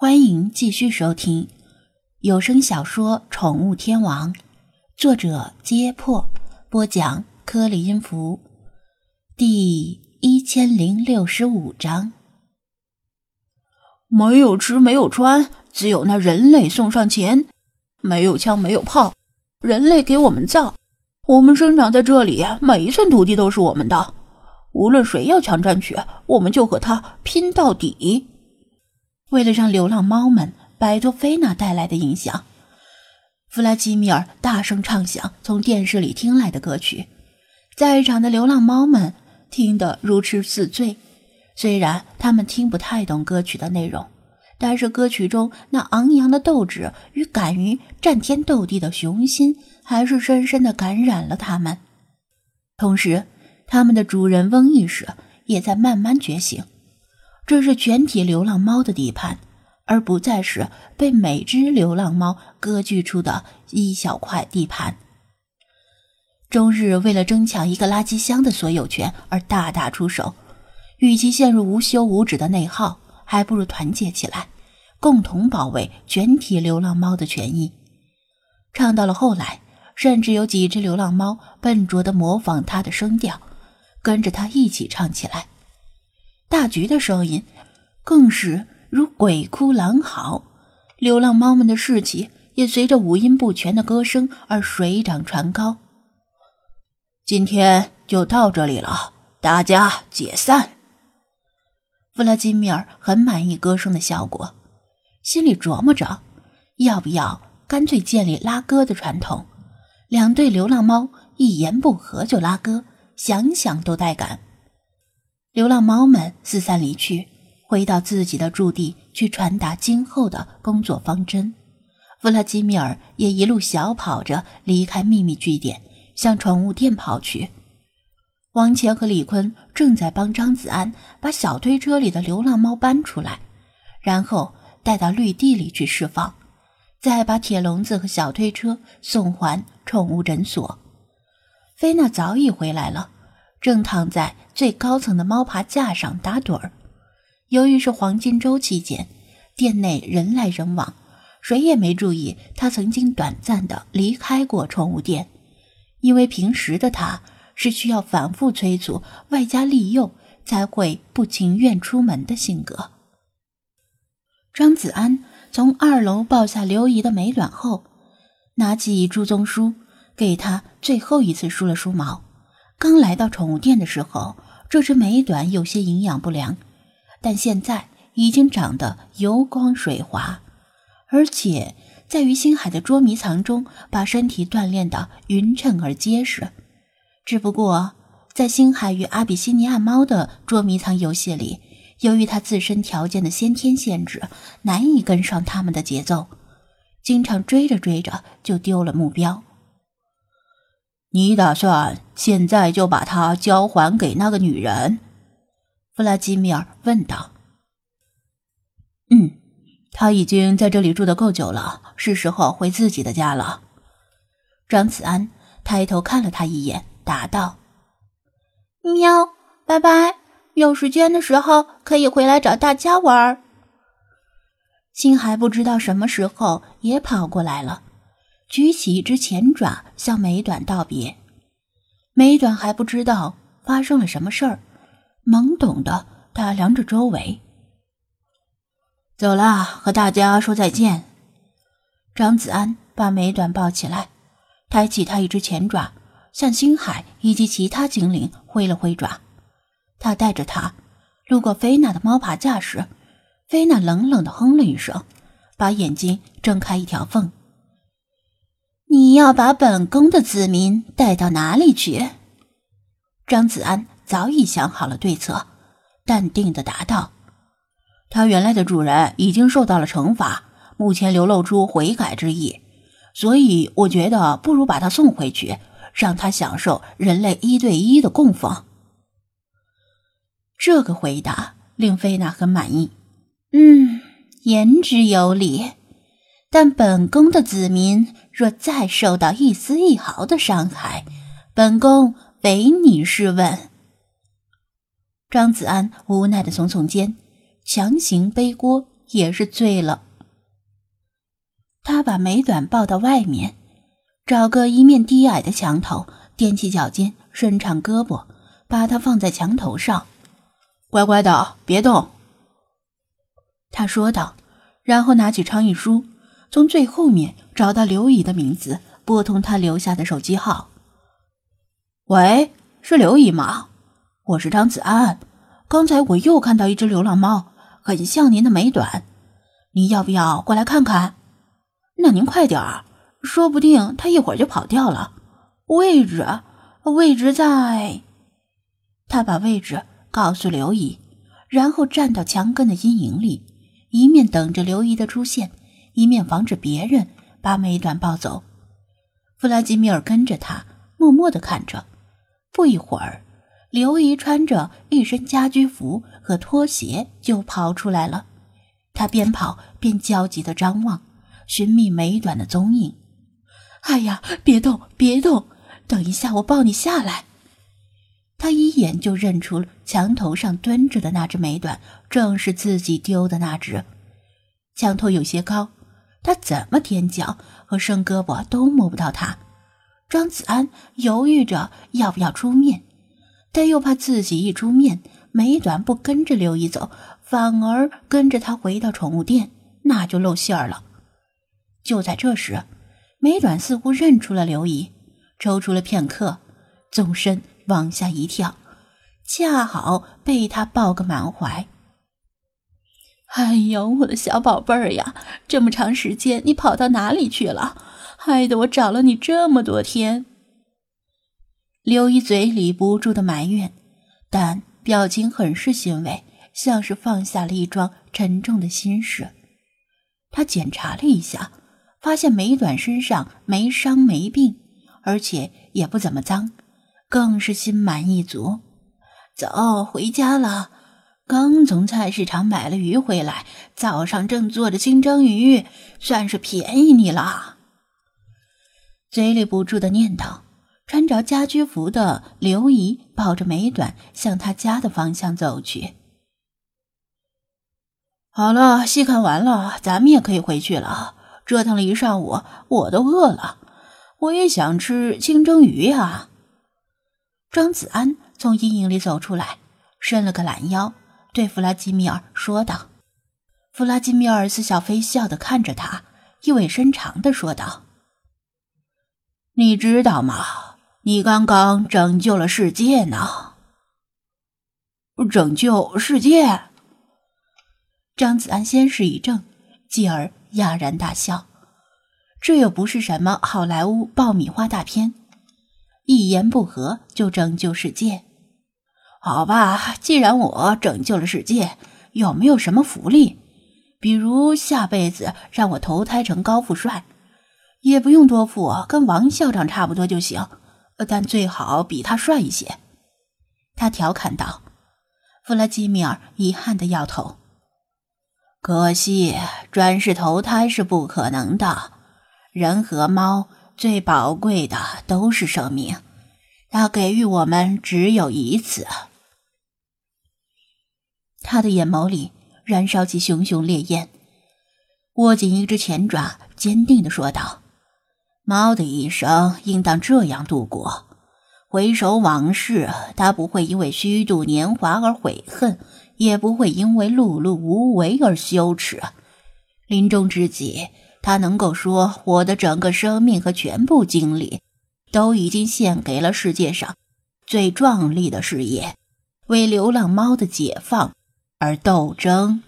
欢迎继续收听有声小说《宠物天王》，作者：揭破，播讲：颗粒音符，第一千零六十五章。没有吃，没有穿，只有那人类送上钱。没有枪，没有炮，人类给我们造。我们生长在这里，每一寸土地都是我们的。无论谁要强占去，我们就和他拼到底。为了让流浪猫们摆脱菲娜带来的影响，弗拉基米尔大声唱响从电视里听来的歌曲，在场的流浪猫们听得如痴似醉。虽然他们听不太懂歌曲的内容，但是歌曲中那昂扬的斗志与敢于战天斗地的雄心，还是深深的感染了他们。同时，他们的主人翁意识也在慢慢觉醒。这是全体流浪猫的地盘，而不再是被每只流浪猫割据出的一小块地盘。终日为了争抢一个垃圾箱的所有权而大打出手，与其陷入无休无止的内耗，还不如团结起来，共同保卫全体流浪猫的权益。唱到了后来，甚至有几只流浪猫笨拙地模仿他的声调，跟着他一起唱起来。大橘的声音更是如鬼哭狼嚎，流浪猫们的士气也随着五音不全的歌声而水涨船高。今天就到这里了，大家解散。弗拉基米尔很满意歌声的效果，心里琢磨着，要不要干脆建立拉歌的传统，两队流浪猫一言不合就拉歌，想想都带感。流浪猫们四散离去，回到自己的驻地去传达今后的工作方针。弗拉基米尔也一路小跑着离开秘密据点，向宠物店跑去。王乾和李坤正在帮张子安把小推车里的流浪猫搬出来，然后带到绿地里去释放，再把铁笼子和小推车送还宠物诊所。菲娜早已回来了。正躺在最高层的猫爬架上打盹儿。由于是黄金周期间，店内人来人往，谁也没注意他曾经短暂的离开过宠物店。因为平时的他是需要反复催促、外加利诱才会不情愿出门的性格。张子安从二楼抱下刘姨的美短后，拿起朱宗书，给他最后一次梳了梳毛。刚来到宠物店的时候，这只美短有些营养不良，但现在已经长得油光水滑，而且在于星海的捉迷藏中，把身体锻炼得匀称而结实。只不过在星海与阿比西尼亚猫的捉迷藏游戏里，由于它自身条件的先天限制，难以跟上他们的节奏，经常追着追着就丢了目标。你打算现在就把它交还给那个女人？弗拉基米尔问道。嗯，他已经在这里住的够久了，是时候回自己的家了。张子安抬头看了他一眼，答道：“喵，拜拜，有时间的时候可以回来找大家玩。”星海不知道什么时候也跑过来了。举起一只前爪向美短道别，美短还不知道发生了什么事儿，懵懂的打量着周围。走了，和大家说再见。张子安把美短抱起来，抬起他一只前爪，向星海以及其他精灵挥了挥爪。他带着他路过菲娜的猫爬架时，菲娜冷冷的哼了一声，把眼睛睁开一条缝。你要把本宫的子民带到哪里去？张子安早已想好了对策，淡定的答道：“他原来的主人已经受到了惩罚，目前流露出悔改之意，所以我觉得不如把他送回去，让他享受人类一对一的供奉。”这个回答令菲娜很满意。嗯，言之有理。但本宫的子民若再受到一丝一毫的伤害，本宫唯你是问。张子安无奈的耸耸肩，强行背锅也是醉了。他把美短抱到外面，找个一面低矮的墙头，踮起脚尖，伸长胳膊，把它放在墙头上，乖乖的，别动。他说道，然后拿起倡议书，从最后面找到刘姨的名字，拨通他留下的手机号。喂，是刘姨吗？我是张子安。刚才我又看到一只流浪猫，很像您的美短，你要不要过来看看？那您快点儿，说不定它一会儿就跑掉了。位置，位置在……他把位置告诉刘姨，然后站到墙根的阴影里，一面等着刘姨的出现，一面防止别人把美短抱走。弗拉基米尔跟着他，默默的看着。不一会儿。刘姨穿着一身家居服和拖鞋就跑出来了，她边跑边焦急地张望，寻觅美短的踪影。哎呀，别动，别动！等一下，我抱你下来。他一眼就认出墙头上蹲着的那只美短，正是自己丢的那只。墙头有些高，他怎么踮脚和伸胳膊都摸不到它。张子安犹豫着要不要出面。但又怕自己一出面，美短不跟着刘姨走，反而跟着他回到宠物店，那就露馅儿了。就在这时，美短似乎认出了刘姨，抽出了片刻，纵身往下一跳，恰好被他抱个满怀。哎呦，我的小宝贝儿呀，这么长时间你跑到哪里去了？害得我找了你这么多天。刘姨嘴里不住的埋怨，但表情很是欣慰，像是放下了一桩沉重的心事。他检查了一下，发现美短身上没伤没病，而且也不怎么脏，更是心满意足。走，回家了。刚从菜市场买了鱼回来，早上正做着清蒸鱼，算是便宜你了。嘴里不住的念叨。穿着家居服的刘姨抱着美短向他家的方向走去。好了，戏看完了，咱们也可以回去了。折腾了一上午，我都饿了，我也想吃清蒸鱼呀。张子安从阴影里走出来，伸了个懒腰，对弗拉基米尔说道。弗拉基米尔似笑非笑的看着他，意味深长的说道：“你知道吗？”你刚刚拯救了世界呢！拯救世界！张子安先是一怔，继而哑然大笑。这又不是什么好莱坞爆米花大片，一言不合就拯救世界。好吧，既然我拯救了世界，有没有什么福利？比如下辈子让我投胎成高富帅，也不用多富，跟王校长差不多就行。但最好比他帅一些，他调侃道。弗拉基米尔遗憾的摇头，可惜转世投胎是不可能的。人和猫最宝贵的都是生命，它给予我们只有一次。他的眼眸里燃烧起熊熊烈焰，握紧一只前爪，坚定的说道。猫的一生应当这样度过：回首往事，它不会因为虚度年华而悔恨，也不会因为碌碌无为而羞耻。临终之际，它能够说：“我的整个生命和全部精力，都已经献给了世界上最壮丽的事业，为流浪猫的解放而斗争。”